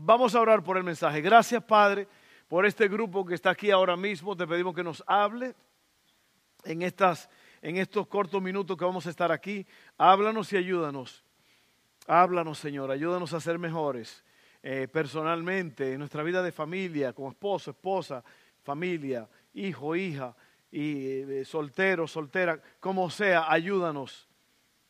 Vamos a orar por el mensaje. Gracias, Padre, por este grupo que está aquí ahora mismo. Te pedimos que nos hable en, estas, en estos cortos minutos que vamos a estar aquí. Háblanos y ayúdanos. Háblanos, Señor. Ayúdanos a ser mejores eh, personalmente, en nuestra vida de familia, como esposo, esposa, familia, hijo, hija, y eh, soltero, soltera, como sea, ayúdanos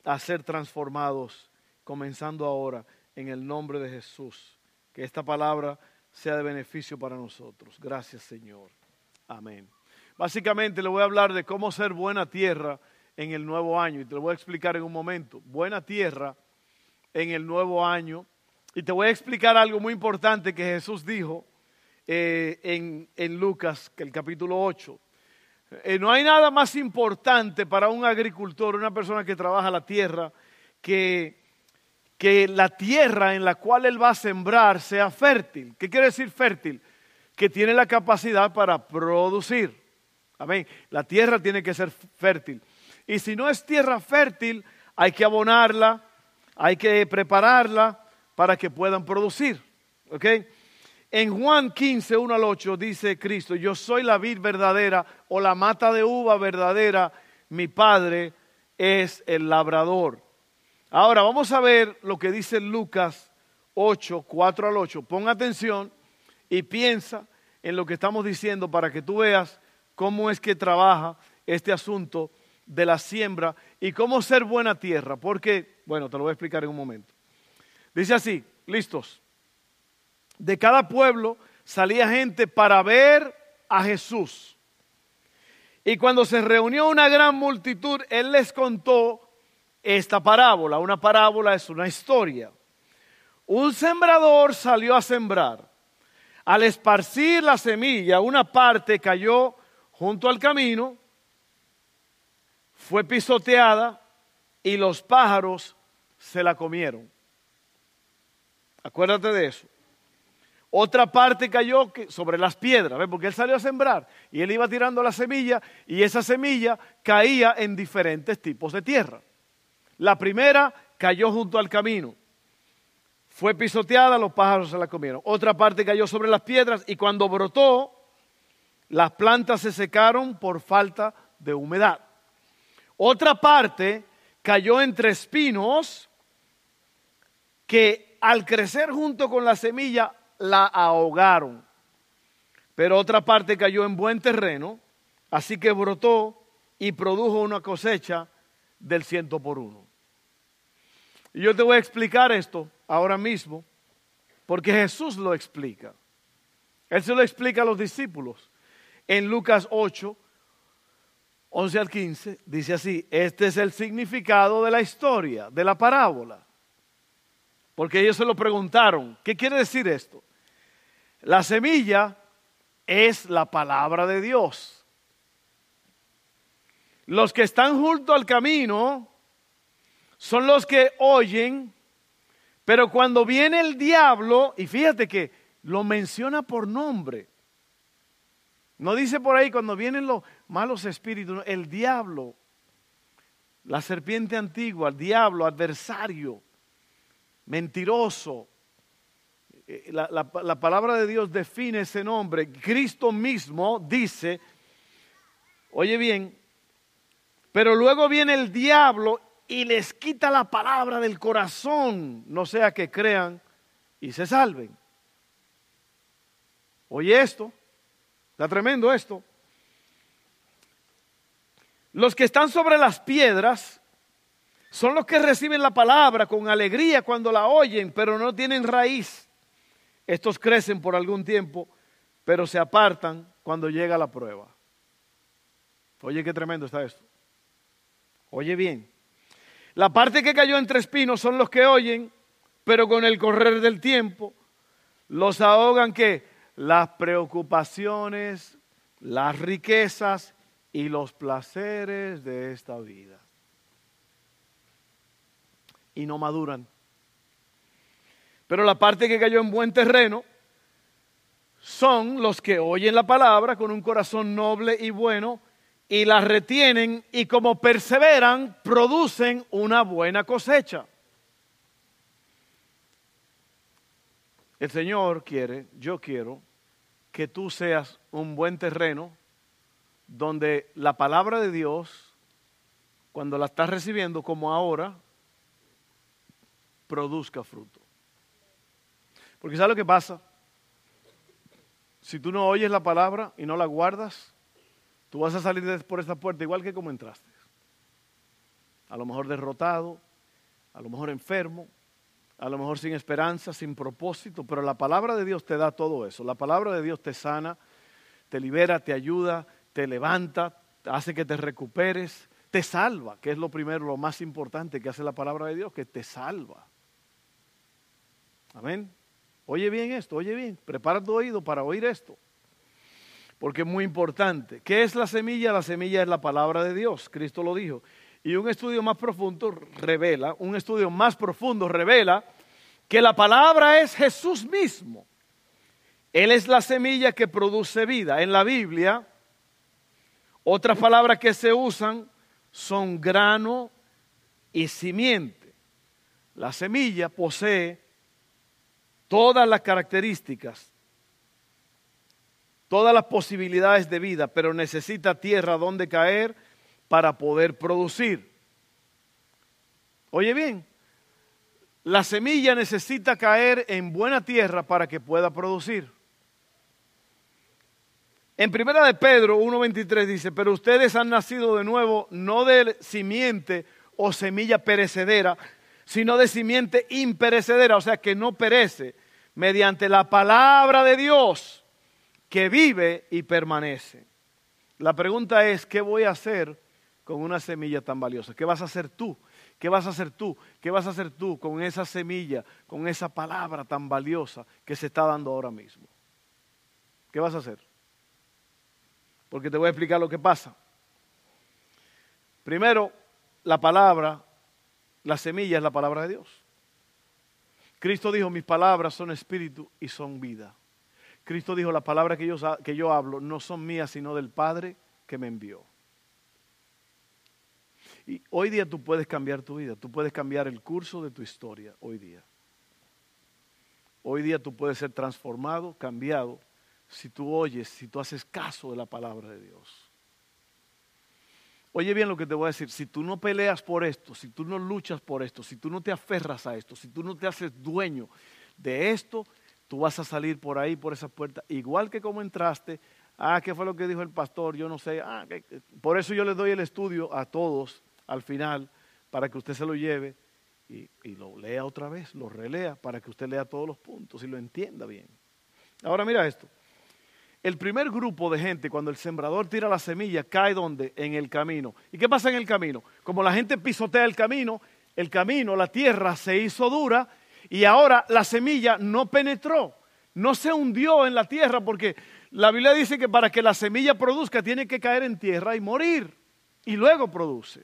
a ser transformados, comenzando ahora en el nombre de Jesús que esta palabra sea de beneficio para nosotros. Gracias Señor. Amén. Básicamente le voy a hablar de cómo ser buena tierra en el nuevo año y te lo voy a explicar en un momento. Buena tierra en el nuevo año. Y te voy a explicar algo muy importante que Jesús dijo eh, en, en, Lucas, el capítulo 8. Eh, no hay nada más importante para un agricultor, una persona que trabaja la tierra, que que la tierra en la cual él va a sembrar sea fértil. ¿Qué quiere decir fértil? Que tiene la capacidad para producir. Amén. La tierra tiene que ser fértil. Y si no es tierra fértil, hay que abonarla, hay que prepararla para que puedan producir. ¿Ok? En Juan 15, 1 al 8 dice Cristo, yo soy la vid verdadera o la mata de uva verdadera, mi Padre es el labrador. Ahora vamos a ver lo que dice Lucas 8, 4 al 8. Pon atención y piensa en lo que estamos diciendo para que tú veas cómo es que trabaja este asunto de la siembra y cómo ser buena tierra. Porque, bueno, te lo voy a explicar en un momento. Dice así, listos. De cada pueblo salía gente para ver a Jesús. Y cuando se reunió una gran multitud, Él les contó esta parábola. Una parábola es una historia. Un sembrador salió a sembrar. Al esparcir la semilla, una parte cayó junto al camino, fue pisoteada y los pájaros se la comieron. Acuérdate de eso. Otra parte cayó sobre las piedras, porque él salió a sembrar y él iba tirando la semilla y esa semilla caía en diferentes tipos de tierra. La primera cayó junto al camino. Fue pisoteada, los pájaros se la comieron. Otra parte cayó sobre las piedras y cuando brotó, las plantas se secaron por falta de humedad. Otra parte cayó entre espinos que al crecer junto con la semilla la ahogaron. Pero otra parte cayó en buen terreno, así que brotó y produjo una cosecha del ciento por uno. Y yo te voy a explicar esto ahora mismo, porque Jesús lo explica. Él se lo explica a los discípulos. En Lucas 8, 11 al 15, dice así, este es el significado de la historia, de la parábola. Porque ellos se lo preguntaron, ¿qué quiere decir esto? La semilla es la palabra de Dios. Los que están junto al camino son los que oyen, pero cuando viene el diablo, y fíjate que lo menciona por nombre, no dice por ahí cuando vienen los malos espíritus, el diablo, la serpiente antigua, el diablo, adversario, mentiroso. Eh, la, la, palabra de Dios define ese nombre. Cristo mismo dice, oye bien, pero luego viene el diablo y les quita la palabra del corazón, no sea que crean y se salven. Oye esto, está tremendo esto. Los que están sobre las piedras son los que reciben la palabra con alegría cuando la oyen, pero no tienen raíz. Estos crecen por algún tiempo, pero se apartan cuando llega la prueba. Oye, qué tremendo está esto. Oye bien. La parte que cayó entre espinos son los que oyen, pero con el correr del tiempo los ahogan que las preocupaciones, las riquezas y los placeres de esta vida. Y no maduran. Pero la parte que cayó en buen terreno son los que oyen la palabra con un corazón noble y bueno y las retienen y como perseveran, producen una buena cosecha. El Señor quiere, yo quiero, que tú seas un buen terreno donde la palabra de Dios, cuando la estás recibiendo como ahora, produzca fruto. Porque ¿sabes lo que pasa? Si tú no oyes la palabra y no la guardas, tú vas a salir por esta puerta igual que como entraste. A lo mejor derrotado, a lo mejor enfermo, a lo mejor sin esperanza, sin propósito, pero la palabra de Dios te da todo eso. La palabra de Dios te sana, te libera, te ayuda, te levanta, hace que te recuperes, te salva, que es lo primero, lo más importante que hace la palabra de Dios, que te salva. Amén. Oye bien esto, oye bien, prepara tu oído para oír esto, porque es muy importante. ¿Qué es la semilla? La semilla es la palabra de Dios, Cristo lo dijo. Y un estudio más profundo revela, un estudio más profundo revela que la palabra es Jesús mismo. Él es la semilla que produce vida. En la Biblia, otras palabras que se usan son grano y simiente. La semilla posee todas las características, todas las posibilidades de vida, pero necesita tierra donde caer para poder producir. Oye bien, la semilla necesita caer en buena tierra para que pueda producir. En primera de Pedro 1.23 dice, pero ustedes han nacido de nuevo no de simiente o semilla perecedera, sino de simiente imperecedera, o sea que no perece, mediante la palabra de Dios que vive y permanece. La pregunta es, ¿qué voy a hacer con una semilla tan valiosa? ¿Qué vas a hacer tú? ¿Qué vas a hacer tú? ¿Qué vas a hacer tú con esa semilla, con esa palabra tan valiosa que se está dando ahora mismo? ¿Qué vas a hacer? porque te voy a explicar lo que pasa. Primero, la palabra, la semilla es la palabra de Dios. Cristo dijo, mis palabras son espíritu y son vida. Cristo dijo, las palabras que yo, que yo hablo no son mías, sino del Padre que me envió. Y hoy día tú puedes cambiar tu vida, tú puedes cambiar el curso de tu historia, hoy día. Hoy día tú puedes ser transformado, cambiado si tú oyes, si tú haces caso de la palabra de Dios. Oye bien lo que te voy a decir, si tú no peleas por esto, si tú no luchas por esto, si tú no te aferras a esto, si tú no te haces dueño de esto, tú vas a salir por ahí, por esa puerta, igual que como entraste. Ah, ¿qué fue lo que dijo el pastor? Yo no sé. Ah, por eso yo le doy el estudio a todos al final, para que usted se lo lleve y, y lo lea otra vez, lo relea, para que usted lea todos los puntos y lo entienda bien. Ahora mira esto. El primer grupo de gente, cuando el sembrador tira la semilla, cae donde? En el camino. ¿Y qué pasa en el camino? Como la gente pisotea el camino, el camino, la tierra se hizo dura y ahora la semilla no penetró, no se hundió en la tierra porque la Biblia dice que para que la semilla produzca tiene que caer en tierra y morir y luego produce.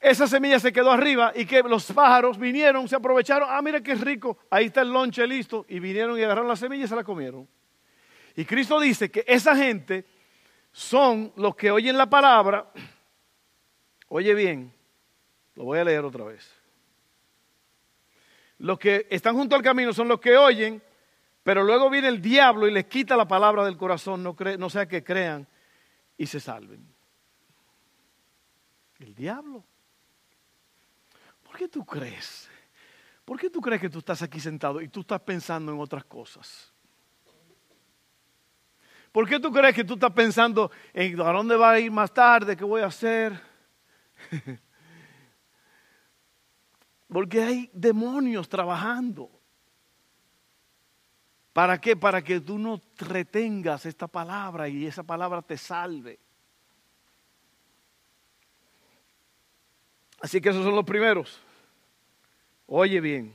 Esa semilla se quedó arriba y que los pájaros vinieron, se aprovecharon, ah, mira qué rico, ahí está el lonche listo y vinieron y agarraron la semilla y se la comieron. Y Cristo dice que esa gente son los que oyen la palabra. Oye bien, lo voy a leer otra vez. Los que están junto al camino son los que oyen, pero luego viene el diablo y les quita la palabra del corazón, no, sea que crean y se salven. El diablo. ¿Por qué tú crees? ¿Por qué tú crees que tú estás aquí sentado y tú estás pensando en otras cosas? ¿Por qué tú crees que tú estás pensando en a dónde va a ir más tarde? ¿Qué voy a hacer? Porque hay demonios trabajando. ¿Para qué? Para que tú no retengas esta palabra y esa palabra te salve. Así que esos son los primeros. Oye bien.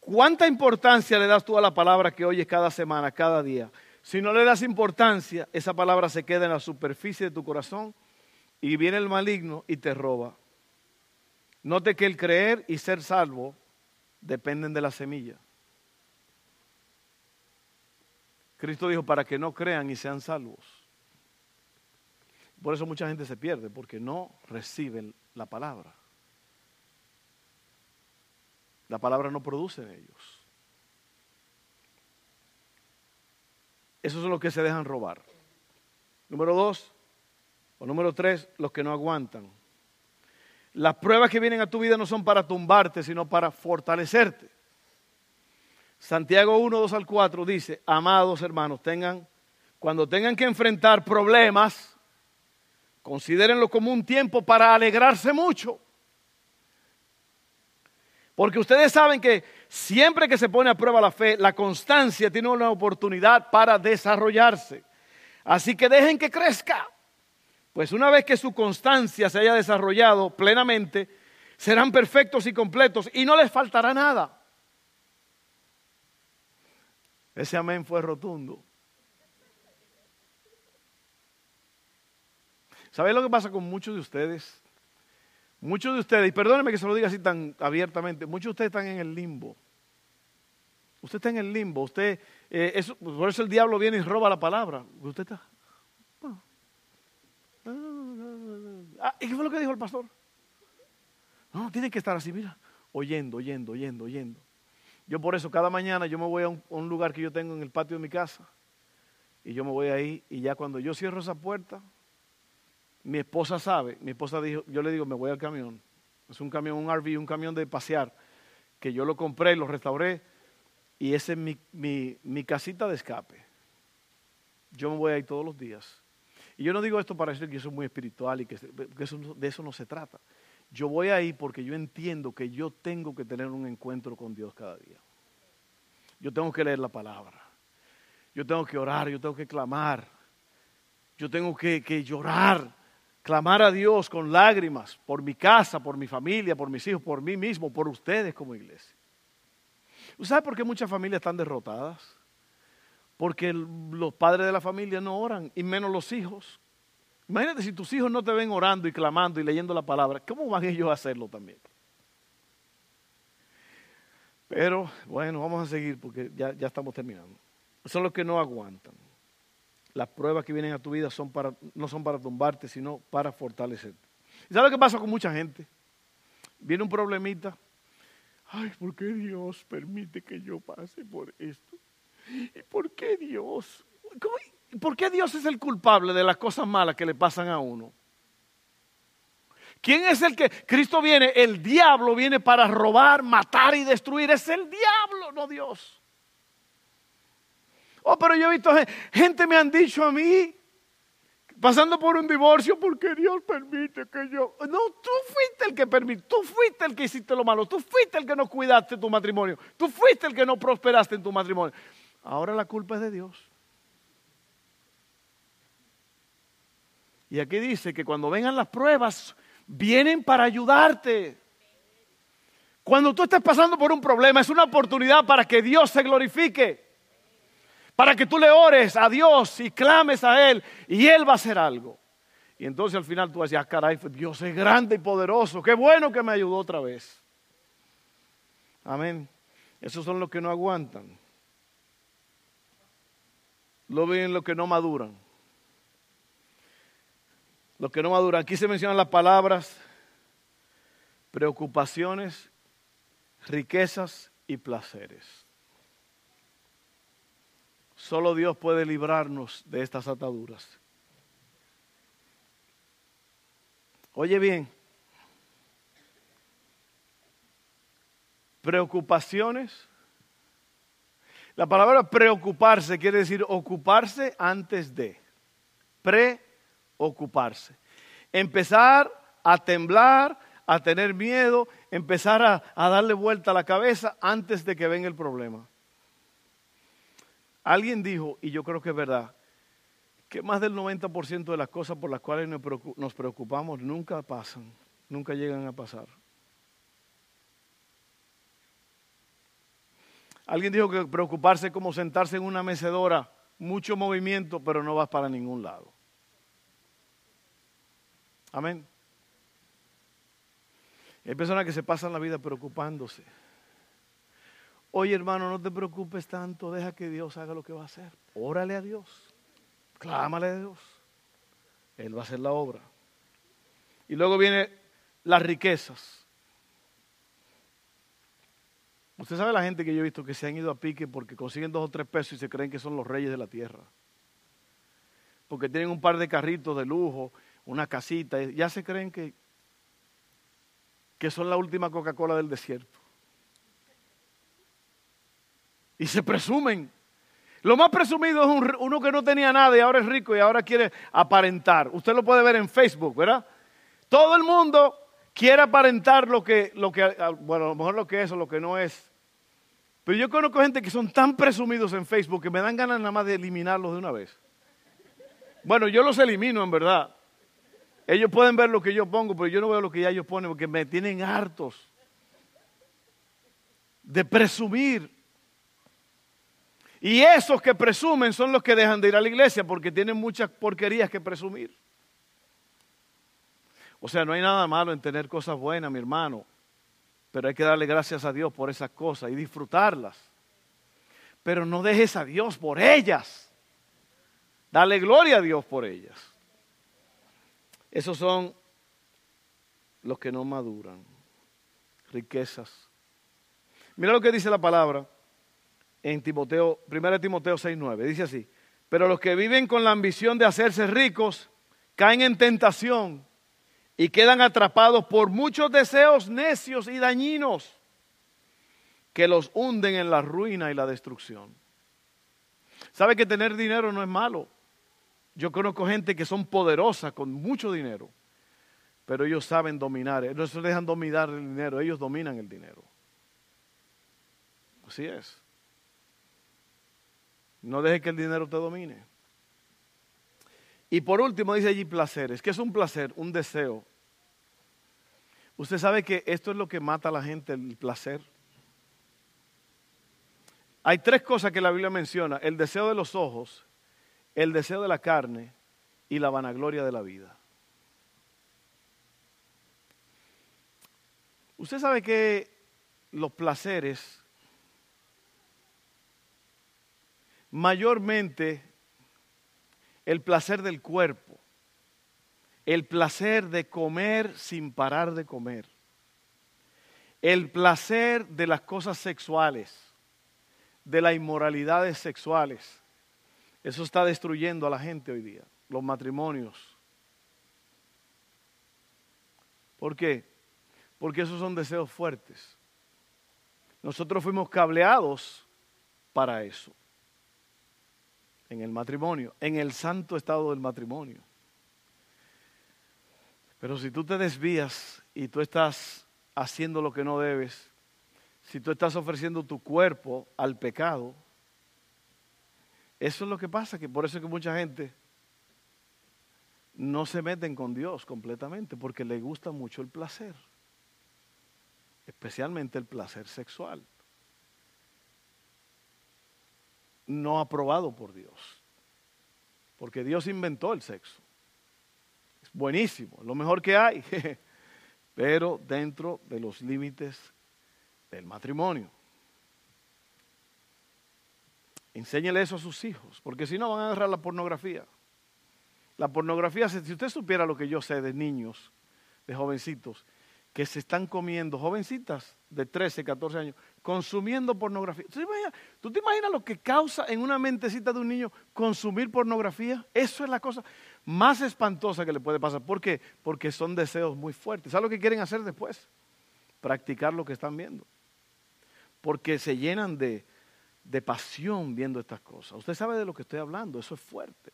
¿Cuánta importancia le das tú a la palabra que oyes cada semana, cada día? Si no le das importancia, esa palabra se queda en la superficie de tu corazón y viene el maligno y te roba. Note que el creer y ser salvo dependen de la semilla. Cristo dijo para que no crean y sean salvos. Por eso mucha gente se pierde, porque no reciben la palabra. La palabra no produce en ellos. Esos son los que se dejan robar. Número dos, o número tres, los que no aguantan. Las pruebas que vienen a tu vida no son para tumbarte, sino para fortalecerte. Santiago 1, 2 al 4 dice, amados hermanos, tengan, cuando tengan que enfrentar problemas, considérenlo como un tiempo para alegrarse mucho. Porque ustedes saben que siempre que se pone a prueba la fe, la constancia tiene una oportunidad para desarrollarse. Así que dejen que crezca. Pues una vez que su constancia se haya desarrollado plenamente, serán perfectos y completos y no les faltará nada. Ese amén fue rotundo. ¿Sabéis lo que pasa con muchos de ustedes? Muchos de ustedes, y perdónenme que se lo diga así tan abiertamente, muchos de ustedes están en el limbo. Usted está en el limbo, usted, eh, por eso el diablo viene y roba la palabra. Usted está. ¿Y qué fue lo que dijo el pastor? No, tiene que estar así, mira, oyendo, oyendo, oyendo, oyendo. Yo por eso cada mañana yo me voy a un, lugar que yo tengo en el patio de mi casa y yo me voy ahí y ya cuando yo cierro esa puerta, mi esposa sabe, mi esposa dijo, yo le digo, me voy al camión. Es un camión, un RV, un camión de pasear, que yo lo compré, lo restauré y esa es mi, mi, casita de escape. Yo me voy ahí todos los días. Y yo no digo esto para decir que yo soy muy espiritual y que, de eso no se trata. Yo voy ahí porque yo entiendo que yo tengo que tener un encuentro con Dios cada día. Yo tengo que leer la palabra. Yo tengo que orar, yo tengo que clamar. Yo tengo que, llorar, clamar a Dios con lágrimas por mi casa, por mi familia, por mis hijos, por mí mismo, por ustedes como iglesia. ¿Usted sabe por qué muchas familias están derrotadas? Porque los padres de la familia no oran, y menos los hijos. Imagínate si tus hijos no te ven orando y clamando y leyendo la palabra, ¿cómo van ellos a hacerlo también? Pero bueno, vamos a seguir porque ya, estamos terminando. Son los que no aguantan. Las pruebas que vienen a tu vida no son para tumbarte, sino para fortalecerte. ¿Y sabes qué pasa con mucha gente? Viene un problemita. Ay, ¿por qué Dios permite que yo pase por esto? ¿Y por qué Dios? ¿Por qué Dios es el culpable de las cosas malas que le pasan a uno? ¿Quién es el que Cristo viene? El diablo viene para robar, matar y destruir. Es el diablo, no Dios. Oh, pero yo he visto gente me han dicho a mí, pasando por un divorcio, porque Dios permite que yo... No, tú fuiste el que permite, tú fuiste el que hiciste lo malo, tú fuiste el que no cuidaste tu matrimonio, tú fuiste el que no prosperaste en tu matrimonio. Ahora la culpa es de Dios. Y aquí dice que cuando vengan las pruebas, vienen para ayudarte. Cuando tú estés pasando por un problema, es una oportunidad para que Dios se glorifique. Para que tú le ores a Dios y clames a Él y Él va a hacer algo. Y entonces al final tú decir, ah, caray, Dios es grande y poderoso. Qué bueno que me ayudó otra vez. Amén. Esos son los que no aguantan. Lo ven los que no maduran. Lo que no maduran. Aquí se mencionan las palabras preocupaciones, riquezas y placeres. Solo Dios puede librarnos de estas ataduras. Oye bien, preocupaciones. La palabra preocuparse quiere decir ocuparse antes de. Pre ocuparse. Empezar a temblar, a tener miedo, empezar a, darle vuelta a la cabeza antes de que venga el problema. Alguien dijo, y yo creo que es verdad, que más del 90% de las cosas por las cuales nos preocupamos nunca pasan, nunca llegan a pasar. Alguien dijo que preocuparse es como sentarse en una mecedora, mucho movimiento, pero no vas para ningún lado. Amén. Hay personas que se pasan la vida preocupándose. Oye, hermano, no te preocupes tanto, deja que Dios haga lo que va a hacer. Órale a Dios, clámale a Dios. Él va a hacer la obra. Y luego vienen las riquezas. Usted sabe la gente que yo he visto que se han ido a pique porque consiguen dos o tres pesos y se creen que son los reyes de la tierra. Porque tienen un par de carritos de lujo, una casita, ya se creen que, que son la última Coca-Cola del desierto. Y se presumen. Lo más presumido es uno que no tenía nada y ahora es rico y ahora quiere aparentar. Usted lo puede ver en Facebook, ¿verdad? Todo el mundo quiere aparentar lo que, lo que, ah, bueno, a lo mejor lo que es o lo que no es. Pero yo conozco gente que son tan presumidos en Facebook que me dan ganas nada más de eliminarlos de una vez. Bueno, yo los elimino en verdad. Ellos pueden ver lo que yo pongo, pero yo no veo lo que ya ellos ponen porque me tienen hartos de presumir. Y esos que presumen son los que dejan de ir a la iglesia porque tienen muchas porquerías que presumir. O sea, no hay nada malo en tener cosas buenas, mi hermano, pero hay que darle gracias a Dios por esas cosas y disfrutarlas. Pero no dejes a Dios por ellas. Dale gloria a Dios por ellas. Esos son los que no maduran. Riquezas. Mira lo que dice la palabra en Timoteo, 1 Timoteo 6:9. Dice así: Pero los que viven con la ambición de hacerse ricos caen en tentación y quedan atrapados por muchos deseos necios y dañinos que los hunden en la ruina y la destrucción. ¿Sabe que tener dinero no es malo? Yo conozco gente que son poderosas con mucho dinero, pero ellos saben dominar, no se dejan dominar el dinero, ellos dominan el dinero. Así es. No deje que el dinero te domine. Y por último dice allí placeres. ¿Qué es un placer? Un deseo. Usted sabe que esto es lo que mata a la gente, el placer. Hay tres cosas que la Biblia menciona. El deseo de los ojos, el deseo de la carne y la vanagloria de la vida. Usted sabe que los placeres mayormente el placer del cuerpo, el placer de comer sin parar de comer, el placer de las cosas sexuales, de las inmoralidades sexuales. Eso está destruyendo a la gente hoy día, los matrimonios. ¿Por qué? Porque esos son deseos fuertes. Nosotros fuimos cableados para eso en el matrimonio, en el santo estado del matrimonio. Pero si tú te desvías y tú estás haciendo lo que no debes, si tú estás ofreciendo tu cuerpo al pecado, eso es lo que pasa, que por eso es que mucha gente no se meten con Dios completamente, porque le gusta mucho el placer, especialmente el placer sexual. No aprobado por Dios. Porque Dios inventó el sexo. Es buenísimo, lo mejor que hay, pero dentro de los límites del matrimonio. Enséñele eso a sus hijos, porque si no van a agarrar la pornografía. La pornografía, si usted supiera lo que yo sé de niños, de jovencitos, que se están comiendo, jovencitas de 13, 14 años, consumiendo pornografía. ¿Tú te, imaginas, lo que causa en una mentecita de un niño consumir pornografía? Eso es la cosa más espantosa que le puede pasar. ¿Por qué? Porque son deseos muy fuertes. ¿Sabes lo que quieren hacer después? Practicar lo que están viendo. Porque se llenan de, de pasión viendo estas cosas. Usted sabe de lo que estoy hablando, eso es fuerte.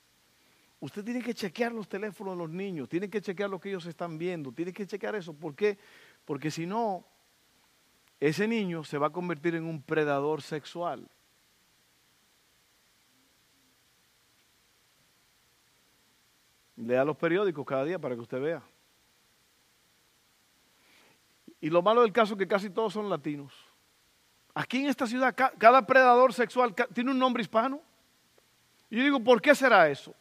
Usted tiene que chequear los teléfonos de los niños, tiene que chequear lo que ellos están viendo, tiene que chequear eso. ¿Por qué? Porque si no, ese niño se va a convertir en un predador sexual. Lea los periódicos cada día para que usted vea. Y lo malo del caso es que casi todos son latinos. Aquí en esta ciudad, cada predador sexual tiene un nombre hispano. Y yo digo, ¿por qué será eso?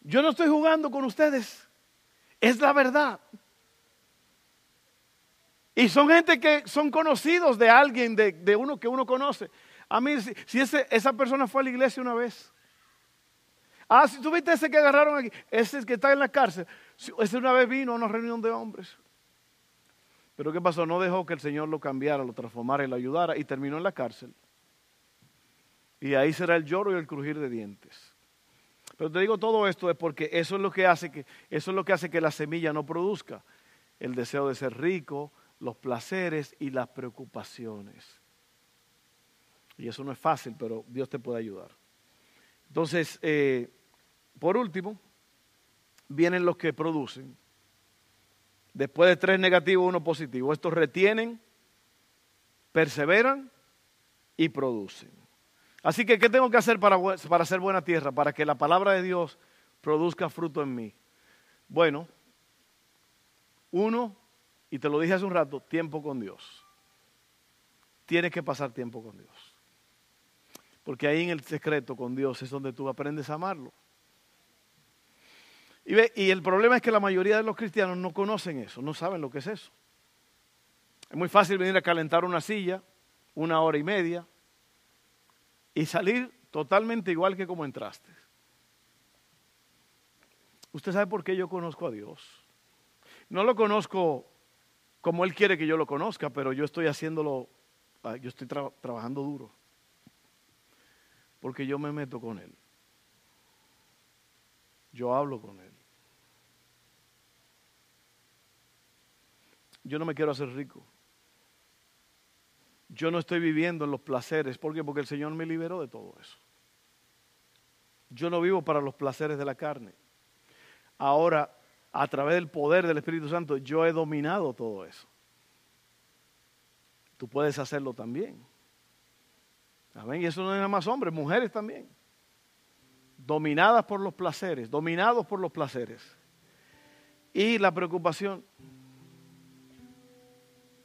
Yo no estoy jugando con ustedes. Es la verdad. Y son gente que son conocidos de alguien, de, uno que uno conoce. A mí, si, esa persona fue a la iglesia una vez. Ah, si tú viste ese que agarraron aquí, ese que está en la cárcel. Ese una vez vino a una reunión de hombres. Pero ¿qué pasó? No dejó que el Señor lo cambiara, lo transformara y lo ayudara y terminó en la cárcel. Y ahí será el lloro y el crujir de dientes. Pero te digo todo esto es porque eso es lo que hace que eso es lo que hace que la semilla no produzca el deseo de ser rico, los placeres y las preocupaciones. Y eso no es fácil, pero Dios te puede ayudar. Entonces, eh, por último, vienen los que producen. Después de tres negativos, uno positivo. Estos retienen, perseveran y producen. Así que, ¿qué tengo que hacer para, para hacer buena tierra? Para que la palabra de Dios produzca fruto en mí. Bueno, uno, y te lo dije hace un rato, tiempo con Dios. Tienes que pasar tiempo con Dios. Porque ahí en el secreto con Dios es donde tú aprendes a amarlo. Y, ve, y el problema es que la mayoría de los cristianos no conocen eso, no saben lo que es eso. Es muy fácil venir a calentar una silla una hora y media y salir totalmente igual que como entraste. ¿Usted sabe por qué yo conozco a Dios? No lo conozco como Él quiere que yo lo conozca, pero yo estoy haciéndolo, ah, yo estoy trabajando duro porque yo me meto con Él. Yo hablo con Él. Yo no me quiero hacer rico. Yo no estoy viviendo en los placeres. ¿Por qué? Porque el Señor me liberó de todo eso. Yo no vivo para los placeres de la carne. Ahora, a través del poder del Espíritu Santo, yo he dominado todo eso. Tú puedes hacerlo también. Amén. Y eso no es nada más hombres, mujeres también. Dominadas por los placeres, dominados por los placeres. Y la preocupación.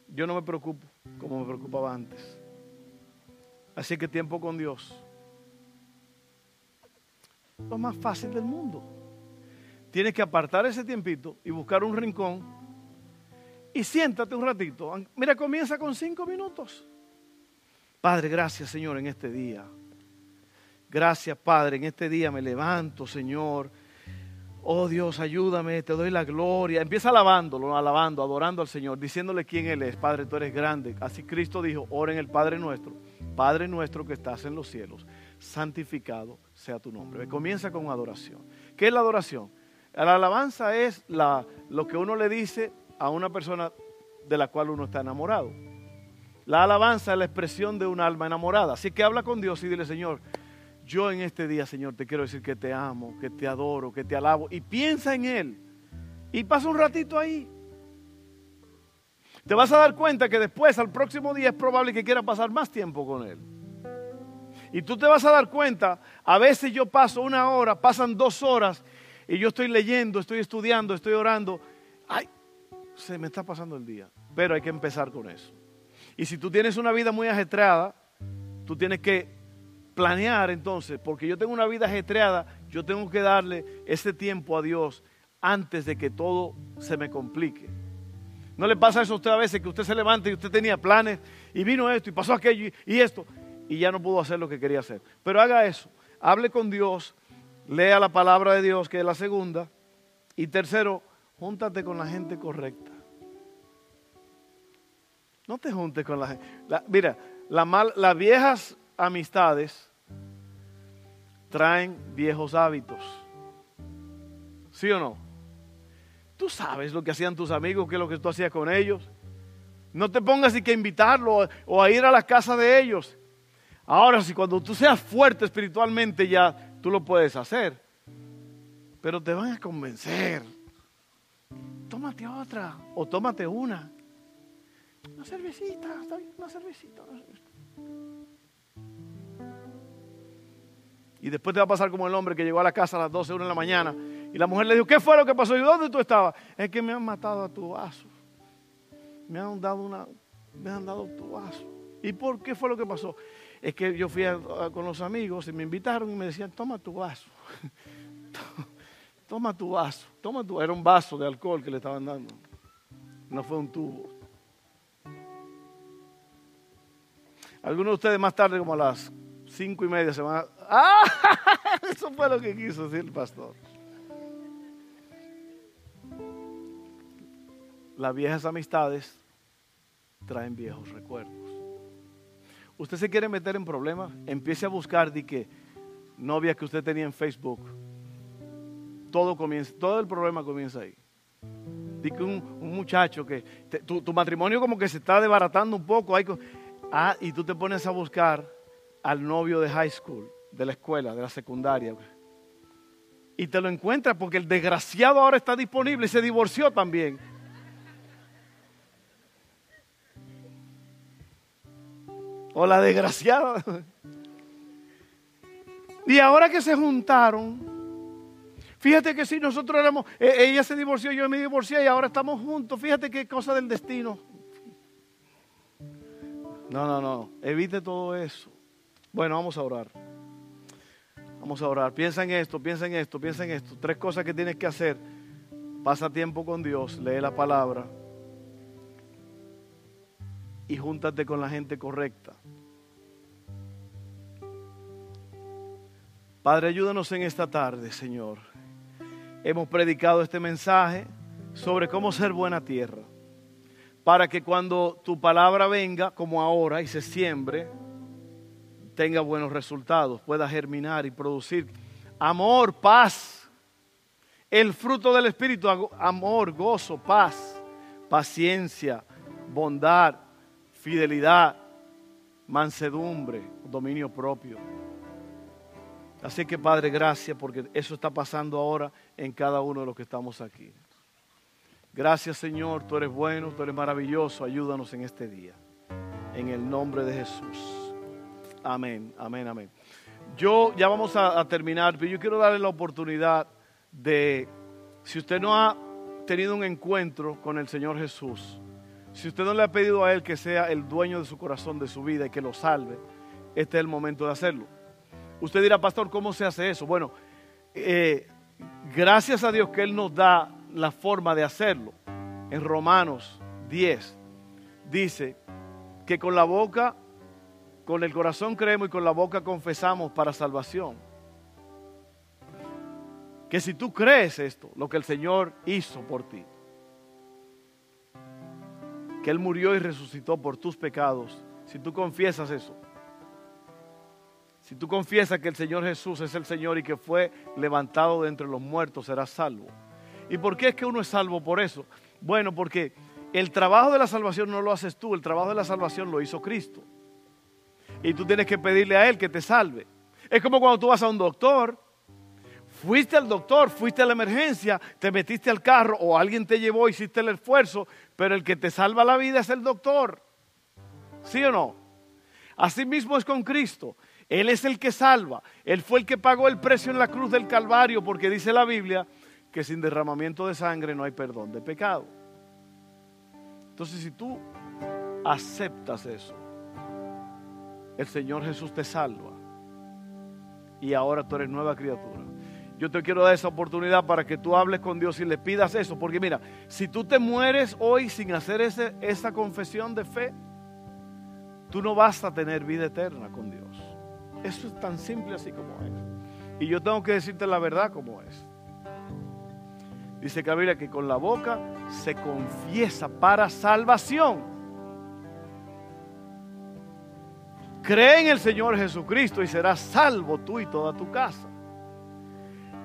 Yo no me preocupo como me preocupaba antes. Así que tiempo con Dios. Lo más fácil del mundo. Tienes que apartar ese tiempito y buscar un rincón y siéntate un ratito. Mira, comienza con cinco minutos. Padre, gracias Señor en este día. Gracias Padre, en este día me levanto Señor. Oh Dios, ayúdame, te doy la gloria. Empieza alabándolo, alabando, adorando al Señor, diciéndole quién Él es. Padre, tú eres grande. Así Cristo dijo, oren el Padre nuestro. Padre nuestro que estás en los cielos, santificado sea tu nombre. Comienza con adoración. ¿Qué es la adoración? La alabanza es la, lo que uno le dice a una persona de la cual uno está enamorado. La alabanza es la expresión de un alma enamorada. Así que habla con Dios y dile, Señor, yo en este día, Señor, te quiero decir que te amo, que te adoro, que te alabo. Y piensa en Él. Y pasa un ratito ahí. Te vas a dar cuenta que después, al próximo día, es probable que quieras pasar más tiempo con Él. Y tú te vas a dar cuenta, a veces yo paso una hora, pasan dos horas, y yo estoy leyendo, estoy estudiando, estoy orando. Ay, se me está pasando el día. Pero hay que empezar con eso. Y si tú tienes una vida muy ajetreada, tú tienes que planear entonces, porque yo tengo una vida ajetreada, yo tengo que darle ese tiempo a Dios antes de que todo se me complique. ¿No le pasa eso a usted a veces que usted se levanta y usted tenía planes y vino esto y pasó aquello y esto y ya no pudo hacer lo que quería hacer? Pero haga eso, hable con Dios, lea la palabra de Dios, que es la segunda, y tercero, júntate con la gente correcta. No te juntes con la gente. mira, las viejas amistades traen viejos hábitos. ¿Sí o no? Tú sabes lo que hacían tus amigos, qué es lo que tú hacías con ellos. No te pongas y que invitarlo o a ir a la casa de ellos. Ahora, si cuando tú seas fuerte espiritualmente ya tú lo puedes hacer. Pero te van a convencer. Tómate otra o tómate una. Una cervecita, está bien, una cervecita, Y después te va a pasar como el hombre que llegó a la casa a las 12, 1 de la mañana. Y la mujer le dijo, ¿qué fue lo que pasó? ¿Y dónde tú estabas? Es que me han matado a tu vaso. Me han dado una, me han dado tu vaso. ¿Y por qué fue lo que pasó? Es que yo fui con los amigos y me invitaron y me decían, toma tu vaso. toma tu vaso. Toma tu, era un vaso de alcohol que le estaban dando. No fue un tubo. Algunos de ustedes más tarde, como a las cinco y media, se van a... ¡Ah! Eso fue lo que quiso decir el pastor. Las viejas amistades traen viejos recuerdos. Usted se quiere meter en problemas, empiece a buscar de que novia que usted tenía en Facebook. Todo comienza, todo el problema comienza ahí. De que un, muchacho que tu, tu, matrimonio como que se está desbaratando un poco. Hay, ah, y tú te pones a buscar al novio de high school, de la escuela, de la secundaria. Y te lo encuentras porque el desgraciado ahora está disponible y se divorció también. O la desgraciada. Y ahora que se juntaron, fíjate que si nosotros éramos, e, ella se divorció, yo me divorcié y ahora estamos juntos. Fíjate qué cosa del destino. No, no, no. Evite todo eso. Bueno, vamos a orar. Vamos a orar. Piensa en esto, piensa en esto, piensa en esto. Tres cosas que tienes que hacer. Pasa tiempo con Dios, lee la palabra y júntate con la gente correcta. Padre, ayúdanos en esta tarde, Señor. Hemos predicado este mensaje sobre cómo ser buena tierra, para que cuando tu palabra venga, como ahora, y se siembre, tenga buenos resultados, pueda germinar y producir amor, paz, el fruto del Espíritu, amor, gozo, paz, paciencia, bondad, fidelidad, mansedumbre, dominio propio. Así que Padre, gracias porque eso está pasando ahora en cada uno de los que estamos aquí. Gracias Señor, tú eres bueno, tú eres maravilloso, ayúdanos en este día. En el nombre de Jesús. Amén, amén, amén. Yo ya vamos a, a terminar, pero yo quiero darle la oportunidad de, si usted no ha tenido un encuentro con el Señor Jesús, si usted no le ha pedido a Él que sea el dueño de su corazón, de su vida y que lo salve, este es el momento de hacerlo. Usted dirá, pastor, ¿cómo se hace eso? Bueno, eh, gracias a Dios que Él nos da la forma de hacerlo. En Romanos 10 dice que con la boca, con el corazón creemos y con la boca confesamos para salvación. Que si tú crees esto, lo que el Señor hizo por ti, que Él murió y resucitó por tus pecados, si tú confiesas eso, si tú confiesas que el Señor Jesús es el Señor y que fue levantado de entre los muertos, serás salvo. ¿Y por qué es que uno es salvo por eso? Bueno, porque el trabajo de la salvación no lo haces tú, el trabajo de la salvación lo hizo Cristo. Y tú tienes que pedirle a Él que te salve. Es como cuando tú vas a un doctor Fuiste al doctor, fuiste a la emergencia, te metiste al carro o alguien te llevó, hiciste el esfuerzo, pero el que te salva la vida es el doctor. ¿Sí o no? Así mismo es con Cristo. Él es el que salva. Él fue el que pagó el precio en la cruz del Calvario porque dice la Biblia que sin derramamiento de sangre no hay perdón de pecado. Entonces si tú aceptas eso, el Señor Jesús te salva y ahora tú eres nueva criatura. Yo te quiero dar esa oportunidad para que tú hables con Dios y le pidas eso. Porque mira, si tú te mueres hoy sin hacer ese, esa confesión de fe, tú no vas a tener vida eterna con Dios. Eso es tan simple así como es. Y yo tengo que decirte la verdad como es. Dice que que con la boca se confiesa para salvación. Cree en el Señor Jesucristo y serás salvo tú y toda tu casa.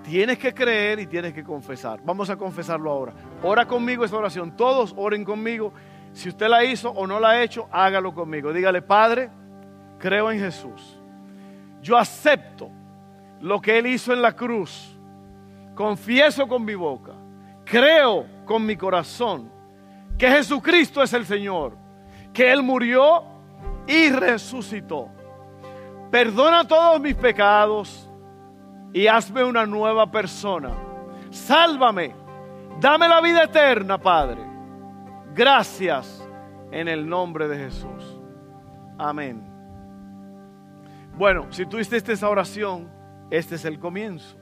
Tienes que creer y tienes que confesar. Vamos a confesarlo ahora. Ora conmigo esta oración. Todos oren conmigo. Si usted la hizo o no la ha hecho, hágalo conmigo. Dígale, Padre, creo en Jesús. Yo acepto lo que Él hizo en la cruz. Confieso con mi boca. Creo con mi corazón que Jesucristo es el Señor. Que Él murió y resucitó. Perdona todos mis pecados y hazme una nueva persona. Sálvame, dame la vida eterna, Padre. Gracias en el nombre de Jesús. Amén. Bueno, si tú hiciste esta oración, este es el comienzo.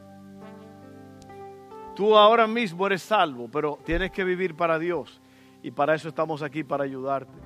Tú ahora mismo eres salvo, pero tienes que vivir para Dios. Y para eso estamos aquí, para ayudarte.